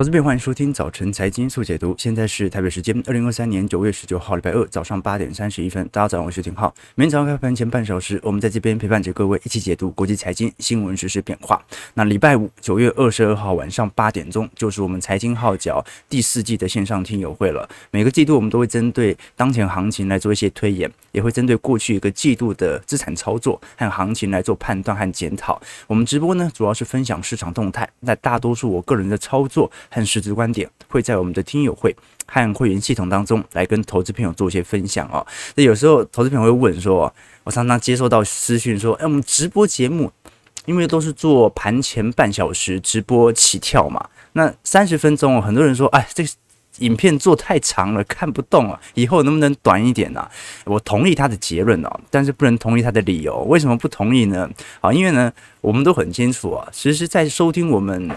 投资朋友，欢迎收听早晨财经速解读。现在是台北时间二零二三年九月十九号，礼拜二早上八点三十一分。大家早上好，我是廷浩。每天早上开盘前半小时，我们在这边陪伴着各位一起解读国际财经新闻实、时变化。那礼拜五九月二十二号晚上八点钟，就是我们财经号角第四季的线上听友会了。每个季度我们都会针对当前行情来做一些推演，也会针对过去一个季度的资产操作和行情来做判断和检讨。我们直播呢，主要是分享市场动态，那大多数我个人的操作。和实质观点会在我们的听友会和会员系统当中来跟投资朋友做一些分享哦。那有时候投资朋友会问说，我常常接收到私讯说，哎，我们直播节目，因为都是做盘前半小时直播起跳嘛，那三十分钟，很多人说，哎，这个影片做太长了，看不动啊，以后能不能短一点呢？我同意他的结论哦，但是不能同意他的理由。为什么不同意呢？啊，因为呢，我们都很清楚啊，其实，在收听我们。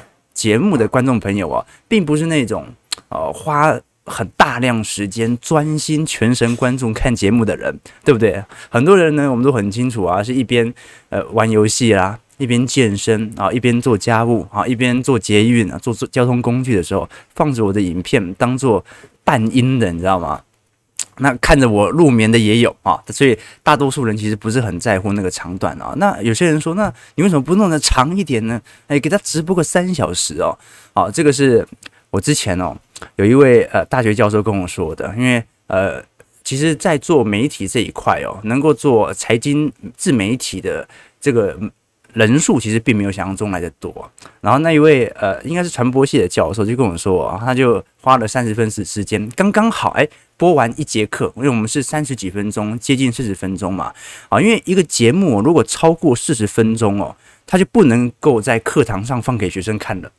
节目的观众朋友啊，并不是那种呃花很大量时间专心全神贯注看节目的人，对不对？很多人呢，我们都很清楚啊，是一边呃玩游戏啦，一边健身啊，一边做家务啊，一边做捷运啊，做交通工具的时候，放着我的影片当做伴音的，你知道吗？那看着我入眠的也有啊，所以大多数人其实不是很在乎那个长短啊。那有些人说，那你为什么不弄得长一点呢？哎，给他直播个三小时哦。好，这个是我之前哦有一位呃大学教授跟我说的，因为呃，其实，在做媒体这一块哦，能够做财经自媒体的这个。人数其实并没有想象中来的多，然后那一位呃，应该是传播系的教授就跟我说，他就花了三十分时时间，刚刚好哎，播完一节课，因为我们是三十几分钟，接近四十分钟嘛，啊，因为一个节目如果超过四十分钟哦，他就不能够在课堂上放给学生看了，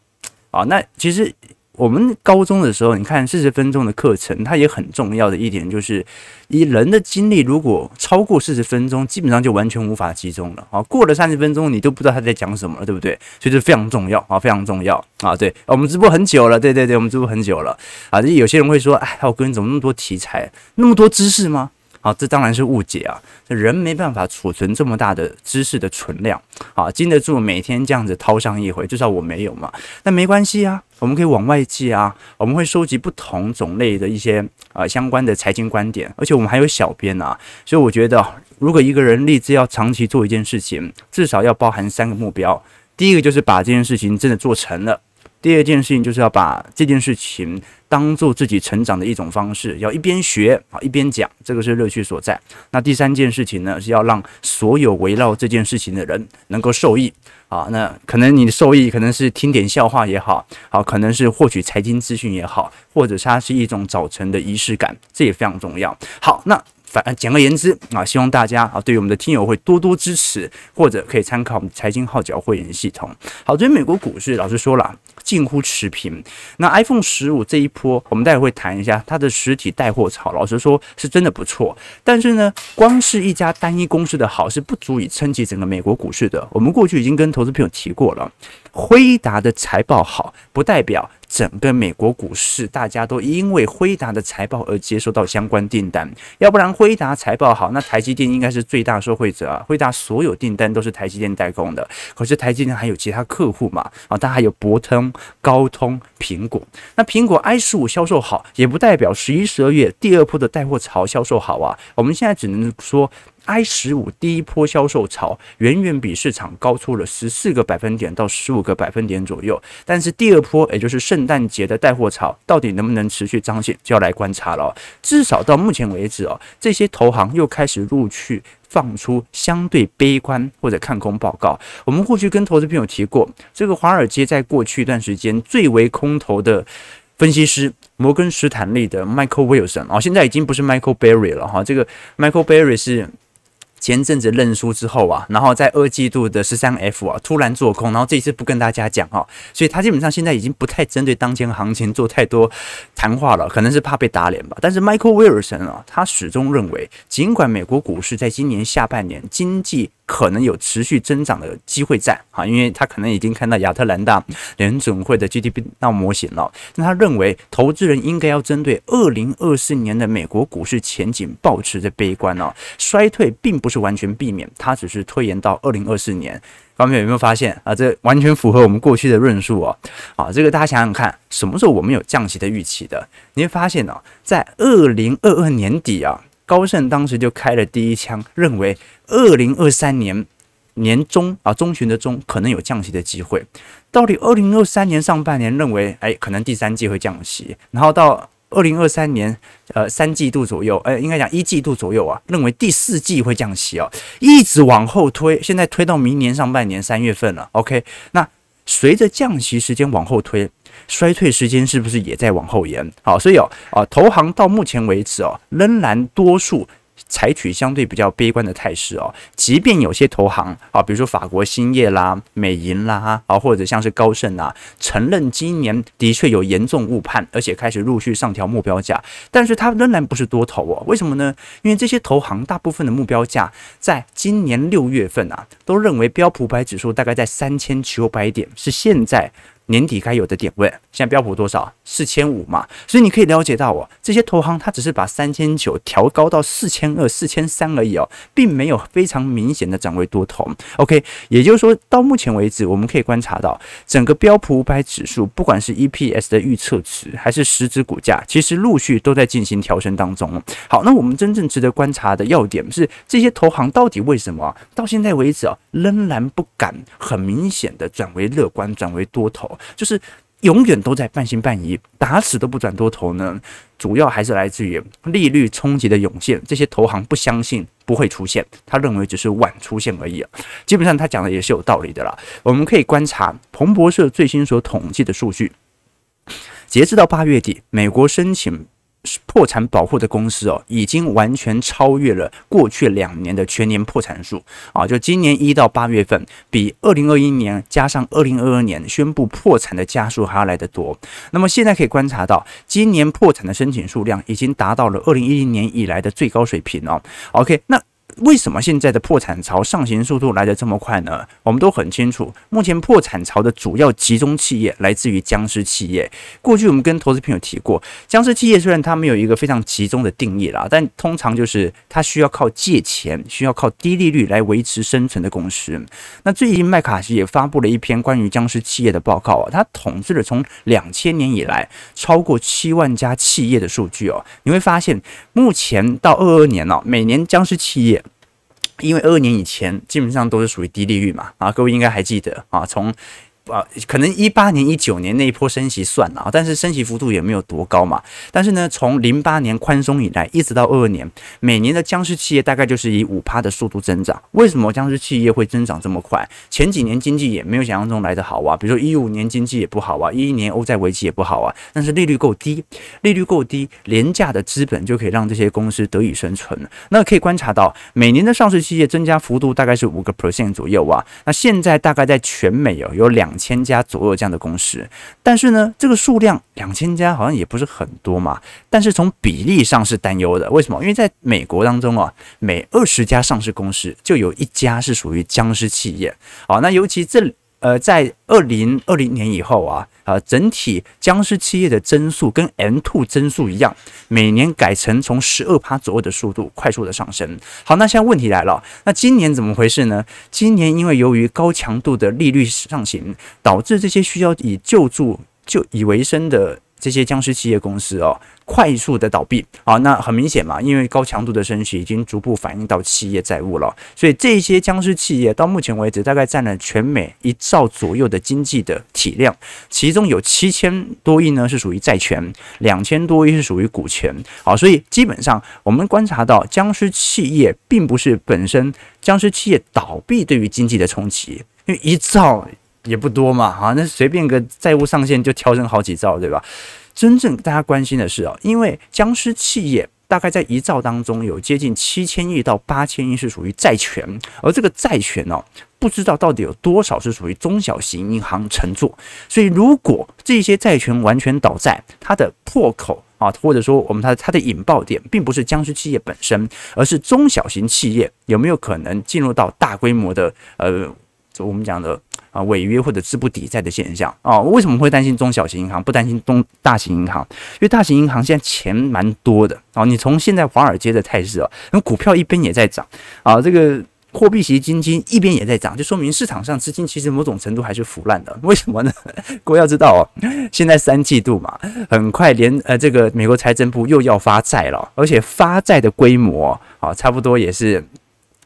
啊，那其实。我们高中的时候，你看四十分钟的课程，它也很重要的一点就是，以人的精力如果超过四十分钟，基本上就完全无法集中了啊。过了三十分钟，你都不知道他在讲什么了，对不对？所以这非常重要啊，非常重要啊。对，我们直播很久了，对对对，我们直播很久了啊。有些人会说，哎，我跟你怎么那么多题材，那么多知识吗？好，这当然是误解啊！人没办法储存这么大的知识的存量，啊，经得住每天这样子掏上一回，至少我没有嘛。那没关系啊，我们可以往外借啊，我们会收集不同种类的一些啊相关的财经观点，而且我们还有小编啊，所以我觉得，如果一个人立志要长期做一件事情，至少要包含三个目标。第一个就是把这件事情真的做成了。第二件事情就是要把这件事情当做自己成长的一种方式，要一边学啊一边讲，这个是乐趣所在。那第三件事情呢，是要让所有围绕这件事情的人能够受益啊。那可能你的受益可能是听点笑话也好，好可能是获取财经资讯也好，或者它是一种早晨的仪式感，这也非常重要。好，那。反简而言之啊，希望大家啊，对于我们的听友会多多支持，或者可以参考我们财经号角会员系统。好，对于美国股市，老实说了，近乎持平。那 iPhone 十五这一波，我们待会会谈一下它的实体带货潮，老实说是真的不错。但是呢，光是一家单一公司的好是不足以撑起整个美国股市的。我们过去已经跟投资朋友提过了，辉达的财报好，不代表。整个美国股市，大家都因为辉达的财报而接收到相关订单，要不然辉达财报好，那台积电应该是最大受惠者啊。辉达所有订单都是台积电代工的，可是台积电还有其他客户嘛？啊，它还有博通、高通、苹果。那苹果 i 十五销售好，也不代表十一、十二月第二波的带货潮销售好啊。我们现在只能说。i 十五第一波销售潮远远比市场高出了十四个百分点到十五个百分点左右，但是第二波也就是圣诞节的带货潮到底能不能持续彰显，就要来观察了。至少到目前为止哦，这些投行又开始陆续放出相对悲观或者看空报告。我们过去跟投资朋友提过，这个华尔街在过去一段时间最为空头的分析师摩根士坦利的 Michael Wilson 哦，现在已经不是 Michael Berry 了哈，这个 Michael Berry 是。前阵子认输之后啊，然后在二季度的十三 F 啊突然做空，然后这次不跟大家讲哈，所以他基本上现在已经不太针对当前行情做太多谈话了，可能是怕被打脸吧。但是 Michael Wilson 啊，他始终认为，尽管美国股市在今年下半年经济可能有持续增长的机会在啊，因为他可能已经看到亚特兰大联准会的 GDP 闹模型了。那他认为投资人应该要针对二零二四年的美国股市前景保持着悲观哦，衰退并不是完全避免，它只是推延到二零二四年。方面有没有发现啊？这完全符合我们过去的论述哦。啊，这个大家想想看，什么时候我们有降息的预期的？你会发现哦，在二零二二年底啊。高盛当时就开了第一枪，认为二零二三年年中啊中旬的中可能有降息的机会。到底二零二三年上半年认为，哎，可能第三季会降息，然后到二零二三年呃三季度左右，哎，应该讲一季度左右啊，认为第四季会降息哦，一直往后推，现在推到明年上半年三月份了。OK，那随着降息时间往后推。衰退时间是不是也在往后延？好，所以哦，啊，投行到目前为止哦，仍然多数。采取相对比较悲观的态势哦，即便有些投行啊，比如说法国兴业啦、美银啦啊，或者像是高盛啊，承认今年的确有严重误判，而且开始陆续上调目标价，但是它仍然不是多头哦。为什么呢？因为这些投行大部分的目标价在今年六月份啊，都认为标普百指数大概在三千九百点，是现在。年底该有的点位，现在标普多少？四千五嘛，所以你可以了解到哦，这些投行它只是把三千九调高到四千二、四千三而已哦，并没有非常明显的涨为多头。OK，也就是说到目前为止，我们可以观察到整个标普五百指数，不管是 EPS 的预测值还是实质股价，其实陆续都在进行调升当中。好，那我们真正值得观察的要点是，这些投行到底为什么到现在为止啊，仍然不敢很明显的转为乐观、转为多头？就是永远都在半信半疑，打死都不转多头呢。主要还是来自于利率冲击的涌现，这些投行不相信不会出现，他认为只是晚出现而已。基本上他讲的也是有道理的啦。我们可以观察彭博社最新所统计的数据，截至到八月底，美国申请。破产保护的公司哦，已经完全超越了过去两年的全年破产数啊！就今年一到八月份，比二零二一年加上二零二二年宣布破产的家数还要来得多。那么现在可以观察到，今年破产的申请数量已经达到了二零一零年以来的最高水平哦。OK，那。为什么现在的破产潮上行速度来得这么快呢？我们都很清楚，目前破产潮的主要集中企业来自于僵尸企业。过去我们跟投资朋友提过，僵尸企业虽然它没有一个非常集中的定义啦，但通常就是它需要靠借钱、需要靠低利率来维持生存的公司。那最近麦卡锡也发布了一篇关于僵尸企业的报告啊，他统计了从两千年以来超过七万家企业的数据哦，你会发现，目前到二二年哦，每年僵尸企业。因为二二年以前基本上都是属于低利率嘛，啊，各位应该还记得啊，从。啊，可能一八年、一九年那一波升息算了啊，但是升息幅度也没有多高嘛。但是呢，从零八年宽松以来，一直到二二年，每年的僵尸企业大概就是以五趴的速度增长。为什么僵尸企业会增长这么快？前几年经济也没有想象中来得好啊，比如说一五年经济也不好啊，一一年欧债危机也不好啊。但是利率够低，利率够低，廉价的资本就可以让这些公司得以生存。那可以观察到，每年的上市企业增加幅度大概是五个 percent 左右啊。那现在大概在全美哦有两。两千家左右这样的公司，但是呢，这个数量两千家好像也不是很多嘛。但是从比例上是担忧的，为什么？因为在美国当中啊，每二十家上市公司就有一家是属于僵尸企业。好，那尤其这。呃，在二零二零年以后啊，啊，整体僵尸企业的增速跟 M two 增速一样，每年改成从十二趴左右的速度快速的上升。好，那现在问题来了，那今年怎么回事呢？今年因为由于高强度的利率上行，导致这些需要以救助就以为生的。这些僵尸企业公司哦，快速的倒闭。啊，那很明显嘛，因为高强度的升息已经逐步反映到企业债务了，所以这些僵尸企业到目前为止大概占了全美一兆左右的经济的体量，其中有七千多亿呢是属于债权，两千多亿是属于股权，好，所以基本上我们观察到僵尸企业并不是本身僵尸企业倒闭对于经济的冲击，因为一兆。也不多嘛，哈，那随便个债务上限就调整好几兆，对吧？真正大家关心的是哦，因为僵尸企业大概在一兆当中有接近七千亿到八千亿是属于债权，而这个债权哦，不知道到底有多少是属于中小型银行承做，所以如果这些债权完全倒债，它的破口啊，或者说我们它它的引爆点并不是僵尸企业本身，而是中小型企业有没有可能进入到大规模的呃，我们讲的。啊，违约或者资不抵债的现象啊，为什么会担心中小型银行，不担心中大型银行？因为大型银行现在钱蛮多的啊。你从现在华尔街的态势啊，那股票一边也在涨啊，这个货币型基金一边也在涨，就说明市场上资金其实某种程度还是腐烂的。为什么呢？各位要知道哦，现在三季度嘛，很快连呃这个美国财政部又要发债了，而且发债的规模啊，差不多也是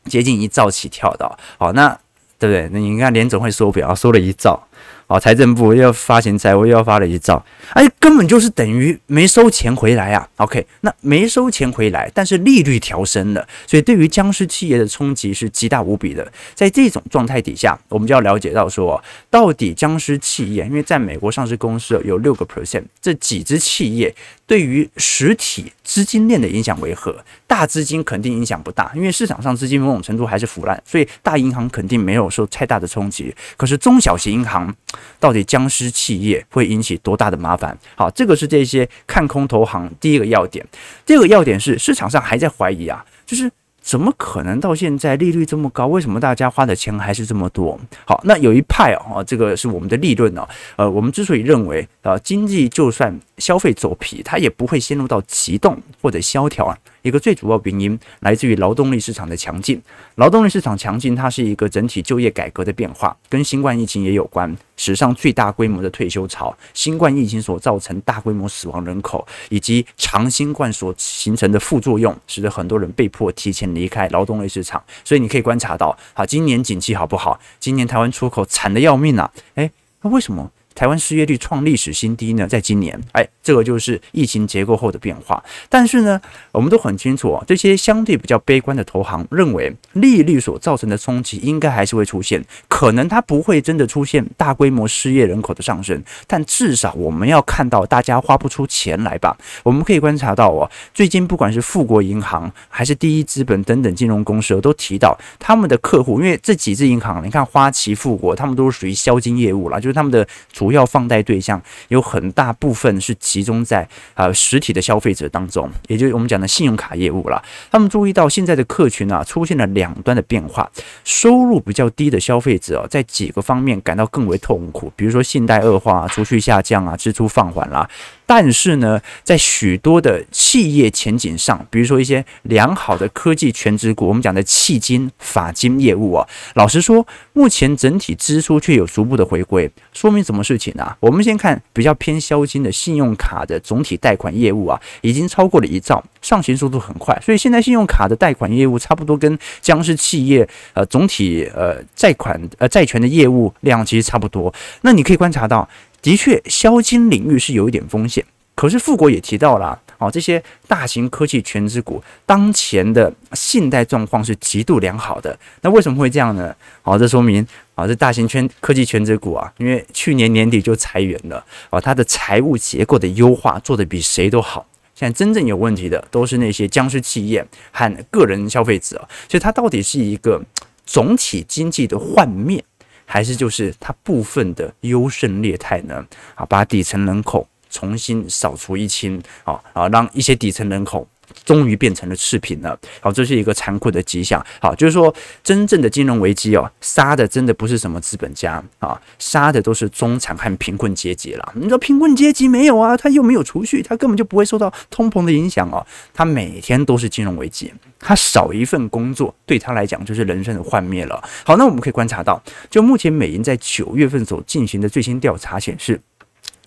接近一兆起跳的。好，那。对不对？那你看联总会缩表，缩了一兆，好，财政部又要发行债务，又要发了一兆，哎，根本就是等于没收钱回来啊。OK，那没收钱回来，但是利率调升了，所以对于僵尸企业的冲击是极大无比的。在这种状态底下，我们就要了解到说，到底僵尸企业，因为在美国上市公司有六个 percent，这几只企业。对于实体资金链的影响为何？大资金肯定影响不大，因为市场上资金某种程度还是腐烂，所以大银行肯定没有受太大的冲击。可是中小型银行到底僵尸企业会引起多大的麻烦？好，这个是这些看空投行第一个要点。第二个要点是市场上还在怀疑啊，就是。怎么可能到现在利率这么高？为什么大家花的钱还是这么多？好，那有一派哦，这个是我们的利润呢。呃，我们之所以认为啊，经济就算消费走皮，它也不会陷入到急冻或者萧条啊。一个最主要原因来自于劳动力市场的强劲。劳动力市场强劲，它是一个整体就业改革的变化，跟新冠疫情也有关。史上最大规模的退休潮，新冠疫情所造成大规模死亡人口，以及长新冠所形成的副作用，使得很多人被迫提前离开劳动力市场。所以你可以观察到，好，今年景气好不好？今年台湾出口惨得要命啊！诶，那为什么？台湾失业率创历史新低呢，在今年，哎，这个就是疫情结构后的变化。但是呢，我们都很清楚啊，这些相对比较悲观的投行认为，利率所造成的冲击应该还是会出现，可能它不会真的出现大规模失业人口的上升，但至少我们要看到大家花不出钱来吧。我们可以观察到哦，最近不管是富国银行还是第一资本等等金融公司都提到他们的客户，因为这几支银行，你看花旗、富国，他们都是属于销金业务啦，就是他们的主。主要放贷对象有很大部分是集中在啊实体的消费者当中，也就是我们讲的信用卡业务了。他们注意到现在的客群啊出现了两端的变化，收入比较低的消费者在几个方面感到更为痛苦，比如说信贷恶化、储蓄下降啊、支出放缓啦。但是呢，在许多的企业前景上，比如说一些良好的科技权值股，我们讲的迄金、法金业务啊，老实说，目前整体支出却有逐步的回归，说明什么事情啊？我们先看比较偏消金的信用卡的总体贷款业务啊，已经超过了一兆，上行速度很快，所以现在信用卡的贷款业务差不多跟僵尸企业呃总体呃债款呃债权的业务量其实差不多。那你可以观察到。的确，消金领域是有一点风险。可是富国也提到了，哦，这些大型科技全值股当前的信贷状况是极度良好的。那为什么会这样呢？哦，这说明啊，这大型圈科技全值股啊，因为去年年底就裁员了，哦，它的财务结构的优化做得比谁都好。现在真正有问题的都是那些僵尸企业和个人消费者。所以它到底是一个总体经济的幻灭？还是就是它部分的优胜劣汰呢？啊，把底层人口重新扫除一清，啊啊，让一些底层人口终于变成了次品了。好，这是一个残酷的迹象。好，就是说真正的金融危机哦，杀的真的不是什么资本家啊，杀的都是中产和贫困阶级了。你说贫困阶级没有啊？他又没有储蓄，他根本就不会受到通膨的影响哦。他每天都是金融危机。他少一份工作，对他来讲就是人生的幻灭了。好，那我们可以观察到，就目前美银在九月份所进行的最新调查显示。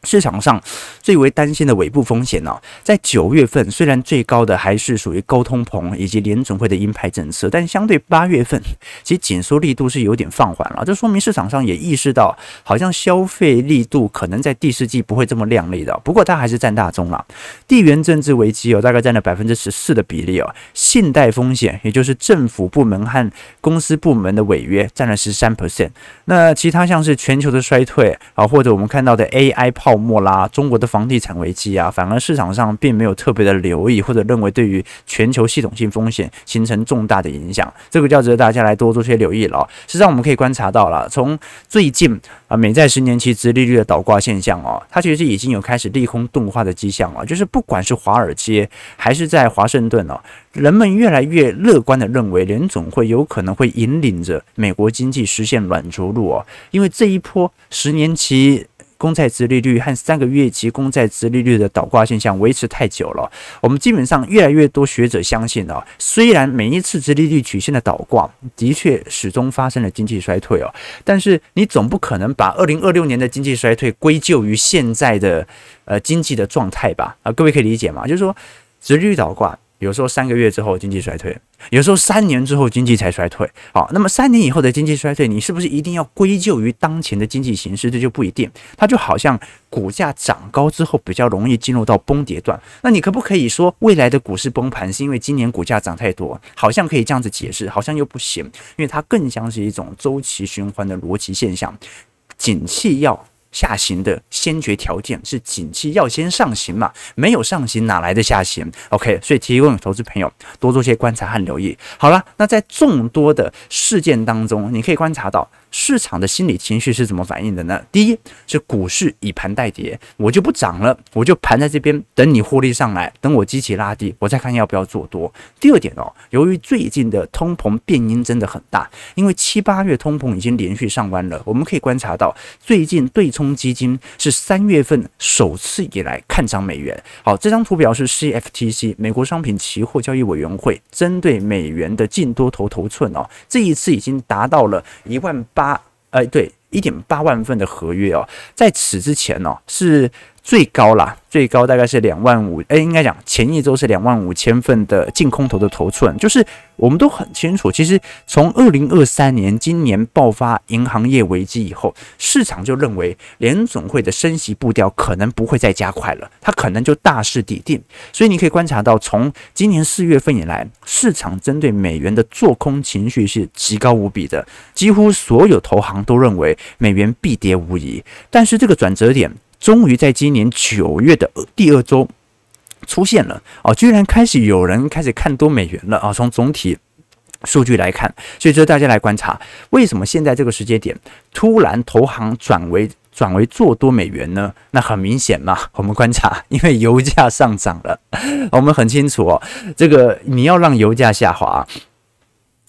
市场上最为担心的尾部风险呢，在九月份虽然最高的还是属于高通膨以及联准会的鹰派政策，但相对八月份，其紧缩力度是有点放缓了。这说明市场上也意识到，好像消费力度可能在第四季不会这么亮丽的。不过它还是占大宗了。地缘政治危机有大概占了百分之十四的比例哦。信贷风险，也就是政府部门和公司部门的违约，占了十三 percent。那其他像是全球的衰退啊，或者我们看到的 AI 泡。泡沫啦，中国的房地产危机啊，反而市场上并没有特别的留意或者认为对于全球系统性风险形成重大的影响，这个就值得大家来多做些留意了。实际上我们可以观察到了，从最近啊美债十年期殖利率的倒挂现象哦，它其实已经有开始利空钝化的迹象了，就是不管是华尔街还是在华盛顿哦，人们越来越乐观的认为联总会有可能会引领着美国经济实现软着陆哦，因为这一波十年期。公债殖利率和三个月期公债殖利率的倒挂现象维持太久了，我们基本上越来越多学者相信啊，虽然每一次殖利率曲线的倒挂的确始终发生了经济衰退哦，但是你总不可能把二零二六年的经济衰退归咎于现在的呃经济的状态吧？啊，各位可以理解吗？就是说殖利率倒挂。有时候三个月之后经济衰退，有时候三年之后经济才衰退。好，那么三年以后的经济衰退，你是不是一定要归咎于当前的经济形势？这就不一定。它就好像股价涨高之后比较容易进入到崩跌段，那你可不可以说未来的股市崩盘是因为今年股价涨太多？好像可以这样子解释，好像又不行，因为它更像是一种周期循环的逻辑现象，景气要。下行的先决条件是景气要先上行嘛，没有上行哪来的下行？OK，所以提供投资朋友多做些观察和留意。好了，那在众多的事件当中，你可以观察到。市场的心理情绪是怎么反应的呢？第一是股市以盘代跌，我就不涨了，我就盘在这边等你获利上来，等我机器拉低，我再看要不要做多。第二点哦，由于最近的通膨变因真的很大，因为七八月通膨已经连续上弯了，我们可以观察到最近对冲基金是三月份首次以来看涨美元。好，这张图表是 CFTC 美国商品期货交易委员会针对美元的净多头头寸哦，这一次已经达到了一万八。八，呃，对，一点八万份的合约哦，在此之前呢、是。最高啦，最高大概是两万五，哎，应该讲前一周是两万五千份的净空头的头寸，就是我们都很清楚，其实从二零二三年今年爆发银行业危机以后，市场就认为联总会的升息步调可能不会再加快了，它可能就大势底定，所以你可以观察到，从今年四月份以来，市场针对美元的做空情绪是极高无比的，几乎所有投行都认为美元必跌无疑，但是这个转折点。终于在今年九月的第二周出现了哦，居然开始有人开始看多美元了啊！从总体数据来看，所以说大家来观察，为什么现在这个时间点突然投行转为转为做多美元呢？那很明显嘛，我们观察，因为油价上涨了，我们很清楚哦，这个你要让油价下滑，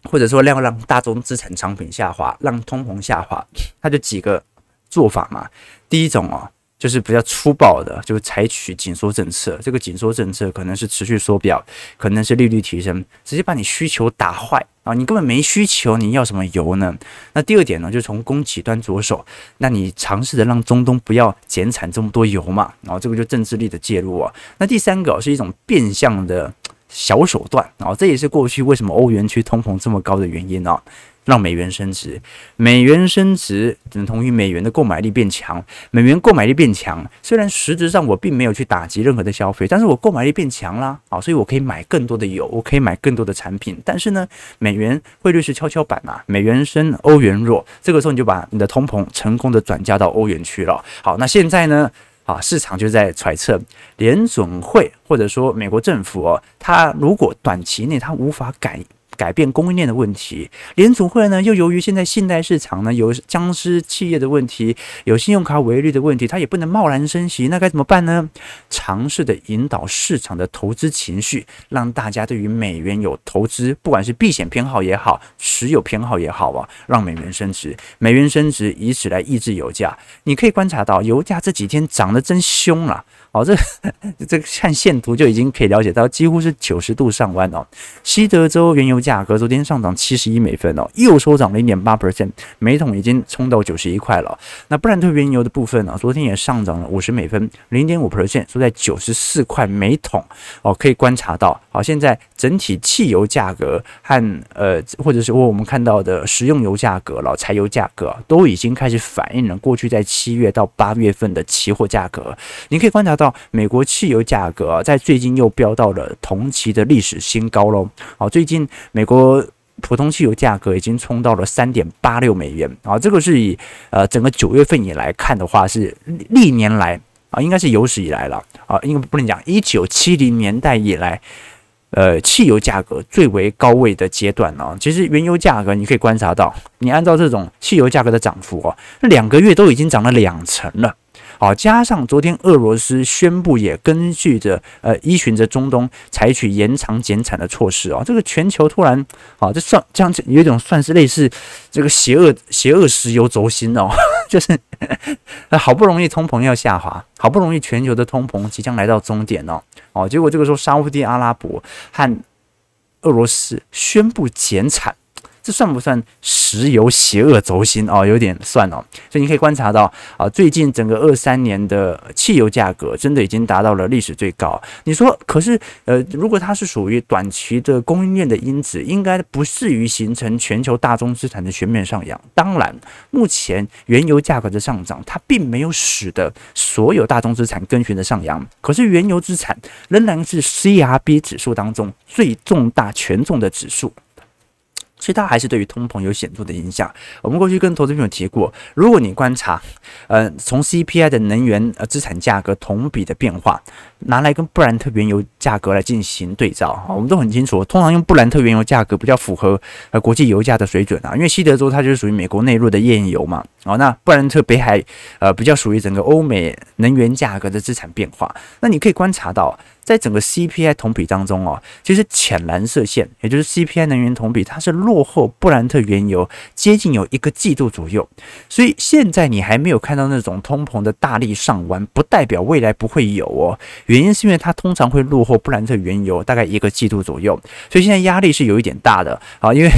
或者说要让大宗资产产品下滑，让通膨下滑，它就几个做法嘛。第一种哦。就是比较粗暴的，就是采取紧缩政策。这个紧缩政策可能是持续缩表，可能是利率提升，直接把你需求打坏啊！你根本没需求，你要什么油呢？那第二点呢，就从供给端着手，那你尝试着让中东不要减产这么多油嘛，然后这个就政治力的介入啊。那第三个是一种变相的小手段啊，这也是过去为什么欧元区通膨这么高的原因啊。让美元升值，美元升值等同于美元的购买力变强。美元购买力变强，虽然实质上我并没有去打击任何的消费，但是我购买力变强啦，啊，所以我可以买更多的油，我可以买更多的产品。但是呢，美元汇率是跷跷板啊，美元升，欧元弱，这个时候你就把你的通膨成功的转嫁到欧元区了。好，那现在呢，啊，市场就在揣测联准会或者说美国政府哦，它如果短期内它无法改。改变供应链的问题，联储会呢又由于现在信贷市场呢有僵尸企业的问题，有信用卡违约的问题，它也不能贸然升息，那该怎么办呢？尝试的引导市场的投资情绪，让大家对于美元有投资，不管是避险偏好也好，持有偏好也好啊，让美元升值，美元升值，以此来抑制油价。你可以观察到，油价这几天涨得真凶了。哦，这这个看线图就已经可以了解到，几乎是九十度上弯哦。西德州原油价格昨天上涨七十一美分哦，又收涨零点八 percent，每桶已经冲到九十一块了。那布兰特原油的部分呢，昨天也上涨了五十美分，零点五 percent，收在九十四块每桶哦。可以观察到，好，现在整体汽油价格和呃，或者是我们看到的食用油价格了，柴油价格都已经开始反映了过去在七月到八月份的期货价格。你可以观察到。到美国汽油价格在最近又飙到了同期的历史新高喽！好，最近美国普通汽油价格已经冲到了三点八六美元啊，这个是以呃整个九月份以来看的话是历年来啊，应该是有史以来了啊，应该不能讲一九七零年代以来，呃，汽油价格最为高位的阶段呢。其实原油价格你可以观察到，你按照这种汽油价格的涨幅哦，两个月都已经涨了两成了。好，加上昨天俄罗斯宣布也根据着呃依循着中东采取延长减产的措施啊，这个全球突然啊，这算这样有一种算是类似这个邪恶邪恶石油轴心哦，就是 好不容易通膨要下滑，好不容易全球的通膨即将来到终点哦，哦，结果这个时候沙乌地阿拉伯和俄罗斯宣布减产。这算不算石油邪恶轴心哦？有点算哦，所以你可以观察到啊，最近整个二三年的汽油价格真的已经达到了历史最高。你说，可是呃，如果它是属于短期的供应链的因子，应该不至于形成全球大宗资产的全面上扬。当然，目前原油价格的上涨，它并没有使得所有大宗资产跟随着上扬。可是原油资产仍然是 CRB 指数当中最重大权重的指数。所以它还是对于通膨有显著的影响。我们过去跟投资朋友提过，如果你观察，呃，从 CPI 的能源呃资产价格同比的变化，拿来跟布兰特原油价格来进行对照，我们都很清楚，通常用布兰特原油价格比较符合呃国际油价的水准啊，因为西德州它就是属于美国内陆的页岩油嘛，哦，那布兰特北海呃比较属于整个欧美能源价格的资产变化，那你可以观察到。在整个 CPI 同比当中哦，其实浅蓝色线，也就是 CPI 能源同比，它是落后布兰特原油接近有一个季度左右。所以现在你还没有看到那种通膨的大力上弯，不代表未来不会有哦。原因是因为它通常会落后布兰特原油大概一个季度左右，所以现在压力是有一点大的啊，因为。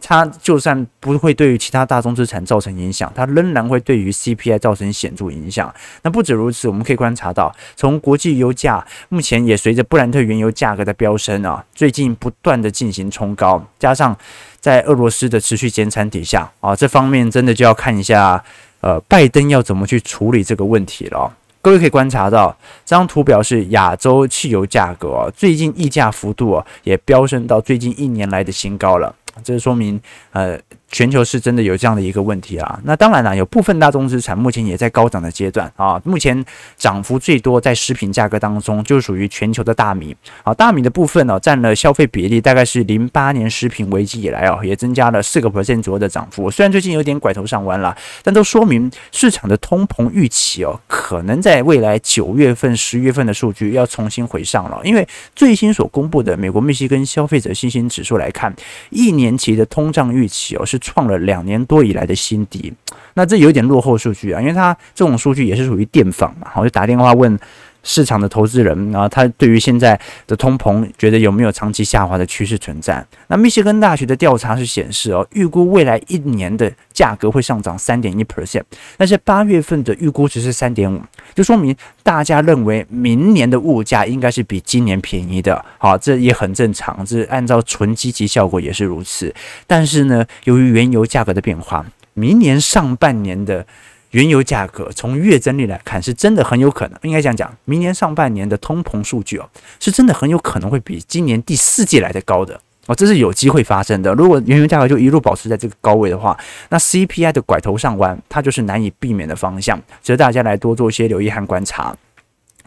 它就算不会对于其他大宗资产造成影响，它仍然会对于 CPI 造成显著影响。那不止如此，我们可以观察到，从国际油价目前也随着布兰特原油价格的飙升啊，最近不断的进行冲高，加上在俄罗斯的持续减产底下啊，这方面真的就要看一下，呃，拜登要怎么去处理这个问题了。各位可以观察到，这张图表是亚洲汽油价格，最近溢价幅度也飙升到最近一年来的新高了。这说明，呃，全球是真的有这样的一个问题啊。那当然了，有部分大宗资产目前也在高涨的阶段啊。目前涨幅最多在食品价格当中，就属于全球的大米啊。大米的部分呢，占了消费比例大概是零八年食品危机以来哦，也增加了四个 percent 左右的涨幅。虽然最近有点拐头上弯了，但都说明市场的通膨预期哦，可能在未来九月份、十月份的数据要重新回上了。因为最新所公布的美国密西根消费者信心指数来看，一年。年期的通胀预期哦，是创了两年多以来的新低，那这有点落后数据啊，因为它这种数据也是属于电访嘛，我就打电话问市场的投资人，然后他对于现在的通膨觉得有没有长期下滑的趋势存在？那密歇根大学的调查是显示哦，预估未来一年的价格会上涨三点一 percent，但是八月份的预估值是三点五，就说明大家认为明年的物价应该是比今年便宜的。好，这也很正常，这按照纯积极效果也是如此。但是呢，由于原油价格的变化，明年上半年的。原油价格从月增率来看，是真的很有可能，应该这样讲，明年上半年的通膨数据哦，是真的很有可能会比今年第四季来的高的哦，这是有机会发生的。如果原油价格就一路保持在这个高位的话，那 CPI 的拐头上弯，它就是难以避免的方向，值得大家来多做一些留意和观察。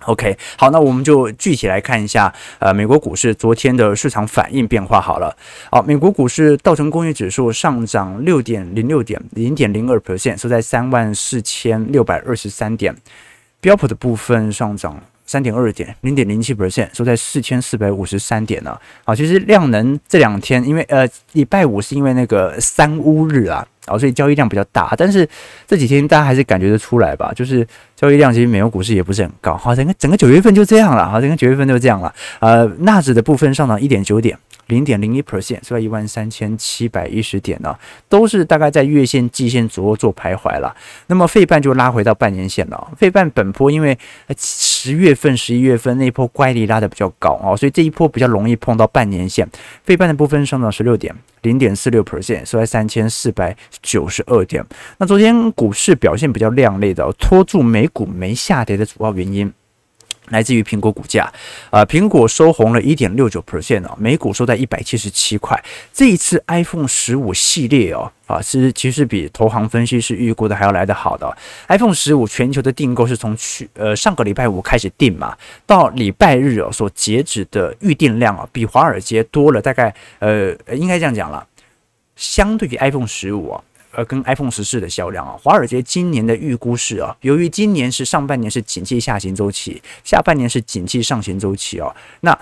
OK，好，那我们就具体来看一下，呃，美国股市昨天的市场反应变化。好了，好，美国股市道琼工业指数上涨六点零六点，零点零二 percent，收在三万四千六百二十三点。标普的部分上涨三点二点，零点零七 percent，收在四千四百五十三点呢。好，其实量能这两天，因为呃，礼拜五是因为那个三乌日啊。哦，所以交易量比较大，但是这几天大家还是感觉得出来吧，就是交易量其实美国股市也不是很高，好，整个整个九月份就这样了，好，整个九月份就这样了，呃，纳指的部分上涨一点九点。零点零一 percent，是在一万三千七百一十点呢，都是大概在月线、季线左右做徘徊了。那么费半就拉回到半年线了。费半本波因为十月份、十一月份那一波乖离拉的比较高哦，所以这一波比较容易碰到半年线。费半的部分上涨十六点，零点四六 percent，收在三千四百九十二点。那昨天股市表现比较亮丽的，拖住美股没下跌的主要原因。来自于苹果股价，啊，苹果收红了一点六九 percent 哦，每股收在一百七十七块。这一次 iPhone 十五系列哦，啊，是其实比投行分析师预估的还要来得好的。iPhone 十五全球的订购是从去呃上个礼拜五开始订嘛，到礼拜日哦所截止的预订量啊，比华尔街多了大概呃应该这样讲了，相对于 iPhone 十五啊。呃，跟 iPhone 十四的销量啊，华尔街今年的预估是啊，由于今年是上半年是景气下行周期，下半年是景气上行周期哦，那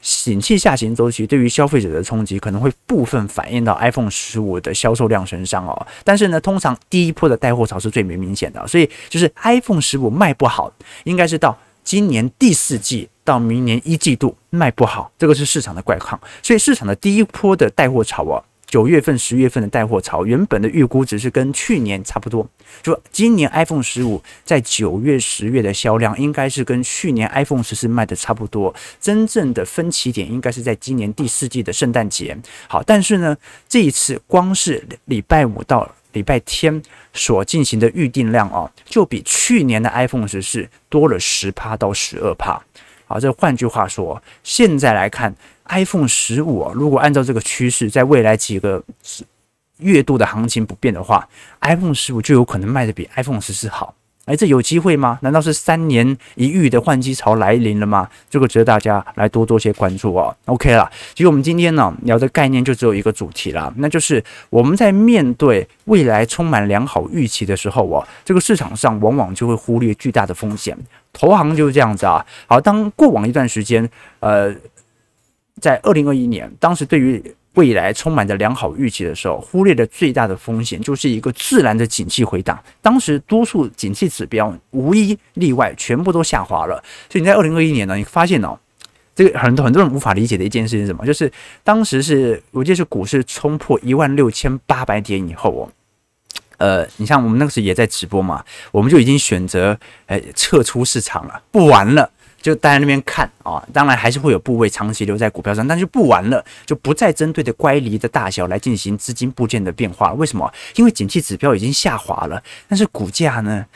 景气下行周期对于消费者的冲击可能会部分反映到 iPhone 十五的销售量身上哦，但是呢，通常第一波的带货潮是最为明显的，所以就是 iPhone 十五卖不好，应该是到今年第四季到明年一季度卖不好，这个是市场的怪况，所以市场的第一波的带货潮啊。九月份、十月份的带货潮，原本的预估值是跟去年差不多。就今年 iPhone 十五在九月、十月的销量，应该是跟去年 iPhone 十四卖的差不多。真正的分歧点应该是在今年第四季的圣诞节。好，但是呢，这一次光是礼拜五到礼拜天所进行的预订量啊，就比去年的 iPhone 十四多了十趴到十二趴。好，这换句话说，现在来看。iPhone 十五，如果按照这个趋势，在未来几个月度的行情不变的话，iPhone 十五就有可能卖得比 iPhone 十四好。哎，这有机会吗？难道是三年一遇的换机潮来临了吗？这个值得大家来多多些关注哦。OK 了，其实我们今天呢聊的概念就只有一个主题了，那就是我们在面对未来充满良好预期的时候哦，这个市场上往往就会忽略巨大的风险。投行就是这样子啊。好，当过往一段时间，呃。在二零二一年，当时对于未来充满着良好预期的时候，忽略的最大的风险就是一个自然的景气回档。当时多数景气指标无一例外全部都下滑了。所以你在二零二一年呢，你发现哦，这个很多很多人无法理解的一件事情是什么？就是当时是我记得是股市冲破一万六千八百点以后哦，呃，你像我们那个时候也在直播嘛，我们就已经选择哎撤出市场了，不玩了。就待在那边看啊，当然还是会有部位长期留在股票上，但是不玩了，就不再针对的乖离的大小来进行资金部件的变化。为什么？因为景气指标已经下滑了，但是股价呢，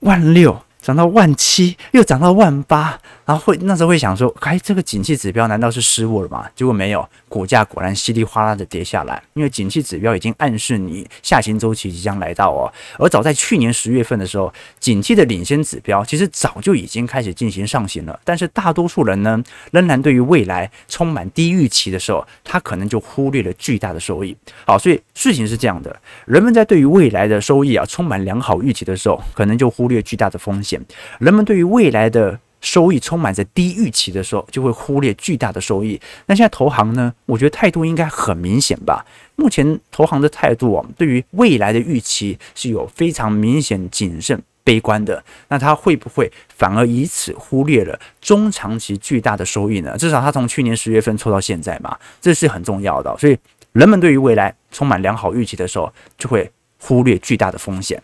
万六。涨到万七，又涨到万八，然后会那时候会想说，哎，这个景气指标难道是失误了吗？结果没有，股价果然稀里哗啦的跌下来，因为景气指标已经暗示你下行周期即将来到哦。而早在去年十月份的时候，景气的领先指标其实早就已经开始进行上行了，但是大多数人呢，仍然对于未来充满低预期的时候，他可能就忽略了巨大的收益。好，所以事情是这样的，人们在对于未来的收益啊充满良好预期的时候，可能就忽略巨大的风险。人们对于未来的收益充满着低预期的时候，就会忽略巨大的收益。那现在投行呢？我觉得态度应该很明显吧。目前投行的态度啊，对于未来的预期是有非常明显谨慎、悲观的。那他会不会反而以此忽略了中长期巨大的收益呢？至少他从去年十月份抽到现在嘛，这是很重要的。所以人们对于未来充满良好预期的时候，就会忽略巨大的风险。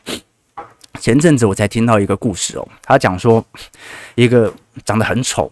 前阵子我才听到一个故事哦，他讲说，一个长得很丑、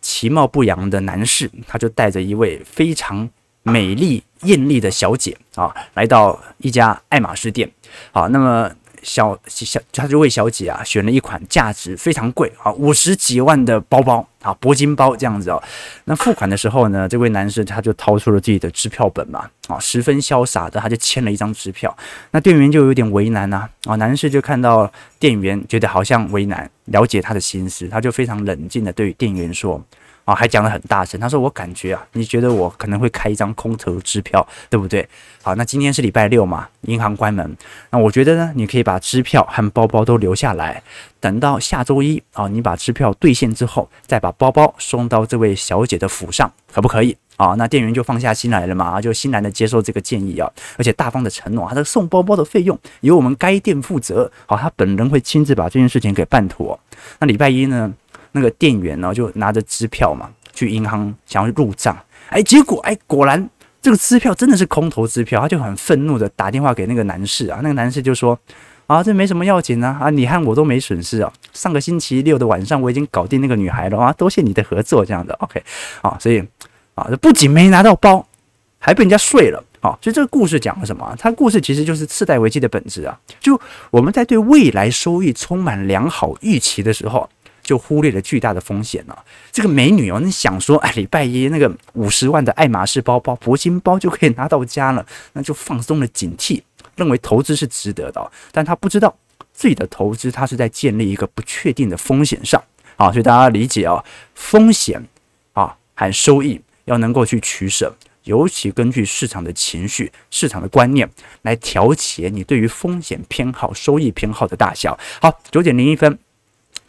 其貌不扬的男士，他就带着一位非常美丽艳丽的小姐啊，来到一家爱马仕店，好，那么。小小，他就为小姐啊选了一款价值非常贵啊五十几万的包包啊铂金包这样子哦。那付款的时候呢，这位男士他就掏出了自己的支票本嘛啊，十分潇洒的他就签了一张支票。那店员就有点为难呐啊，啊，男士就看到店员觉得好像为难，了解他的心思，他就非常冷静的对店员说。啊，还讲得很大声。他说：“我感觉啊，你觉得我可能会开一张空头支票，对不对？好，那今天是礼拜六嘛，银行关门。那我觉得呢，你可以把支票和包包都留下来，等到下周一啊，你把支票兑现之后，再把包包送到这位小姐的府上，可不可以？啊，那店员就放下心来了嘛，就欣然的接受这个建议啊，而且大方的承诺，他的送包包的费用由我们该店负责。好，他本人会亲自把这件事情给办妥。那礼拜一呢？”那个店员呢，就拿着支票嘛，去银行想要入账，哎，结果哎，果然这个支票真的是空头支票，他就很愤怒的打电话给那个男士啊，那个男士就说啊，这没什么要紧啊，啊，你和我都没损失啊，上个星期六的晚上我已经搞定那个女孩了啊，多谢你的合作，这样的，OK，啊，所以啊，这不仅没拿到包，还被人家睡了，啊，所以这个故事讲了什么？它故事其实就是次贷危机的本质啊，就我们在对未来收益充满良好预期的时候。就忽略了巨大的风险了。这个美女哦，你想说，哎，礼拜一那个五十万的爱马仕包包、铂金包就可以拿到家了，那就放松了警惕，认为投资是值得的。但她不知道自己的投资，她是在建立一个不确定的风险上啊，所以大家理解啊，风险啊和收益要能够去取舍。尤其根据市场的情绪、市场的观念来调节你对于风险偏好、收益偏好的大小。好，九点零一分。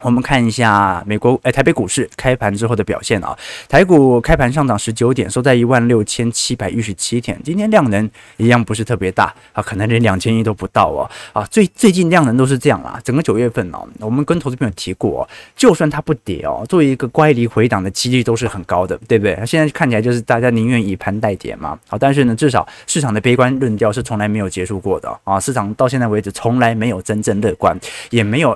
我们看一下美国，哎，台北股市开盘之后的表现啊。台股开盘上涨十九点，收在一万六千七百一十七点。今天量能一样不是特别大啊，可能连两千亿都不到哦。啊，最最近量能都是这样啦。整个九月份哦，我们跟投资朋友提过哦，就算它不跌哦，作为一个乖离回档的几率都是很高的，对不对？现在看起来就是大家宁愿以盘带跌嘛。好，但是呢，至少市场的悲观论调是从来没有结束过的啊。市场到现在为止从来没有真正乐观，也没有。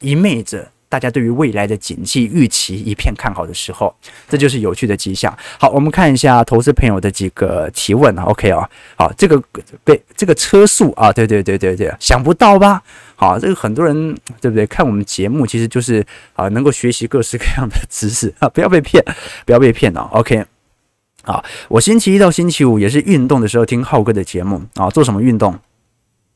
一昧着大家对于未来的景气预期一片看好的时候，这就是有趣的迹象。好，我们看一下投资朋友的几个提问啊。OK 啊，好，这个被这个车速啊，对对对对对，想不到吧？好，这个很多人对不对？看我们节目其实就是啊，能够学习各式各样的知识啊，不要被骗，不要被骗啊。OK，好，我星期一到星期五也是运动的时候听浩哥的节目啊，做什么运动？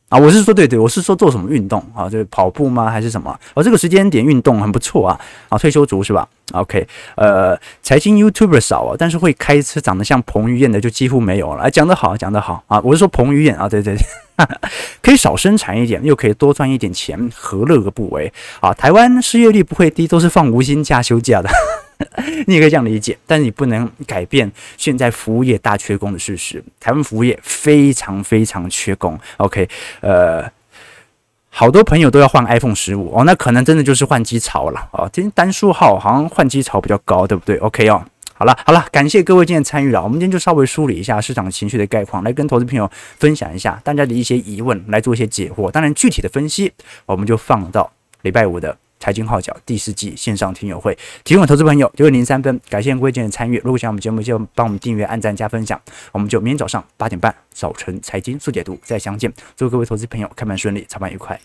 啊，我是说，对对，我是说做什么运动啊？就是跑步吗？还是什么？哦，这个时间点运动很不错啊！啊，退休族是吧？OK，呃，财经 YouTuber 少啊，但是会开车长得像彭于晏的就几乎没有了。哎，讲得好，讲得好啊！我是说彭于晏啊，对对对，可以少生产一点，又可以多赚一点钱，何乐而不为啊？台湾失业率不会低，都是放无薪假休假的。你也可以这样理解，但是你不能改变现在服务业大缺工的事实。台湾服务业非常非常缺工。OK，呃，好多朋友都要换 iPhone 十五哦，那可能真的就是换机潮了哦。今天单数号好像换机潮比较高，对不对？OK 哦，好了好了，感谢各位今天参与了。我们今天就稍微梳理一下市场情绪的概况，来跟投资朋友分享一下大家的一些疑问，来做一些解惑。当然，具体的分析我们就放到礼拜五的。财经号角第四季线上听友会，提供投资朋友九点零三分，感谢各位今天的参与。如果喜欢我们节目，就帮我们订阅、按赞、加分享。我们就明天早上八点半早晨财经速解读再相见。祝各位投资朋友开盘顺利，操盘愉快。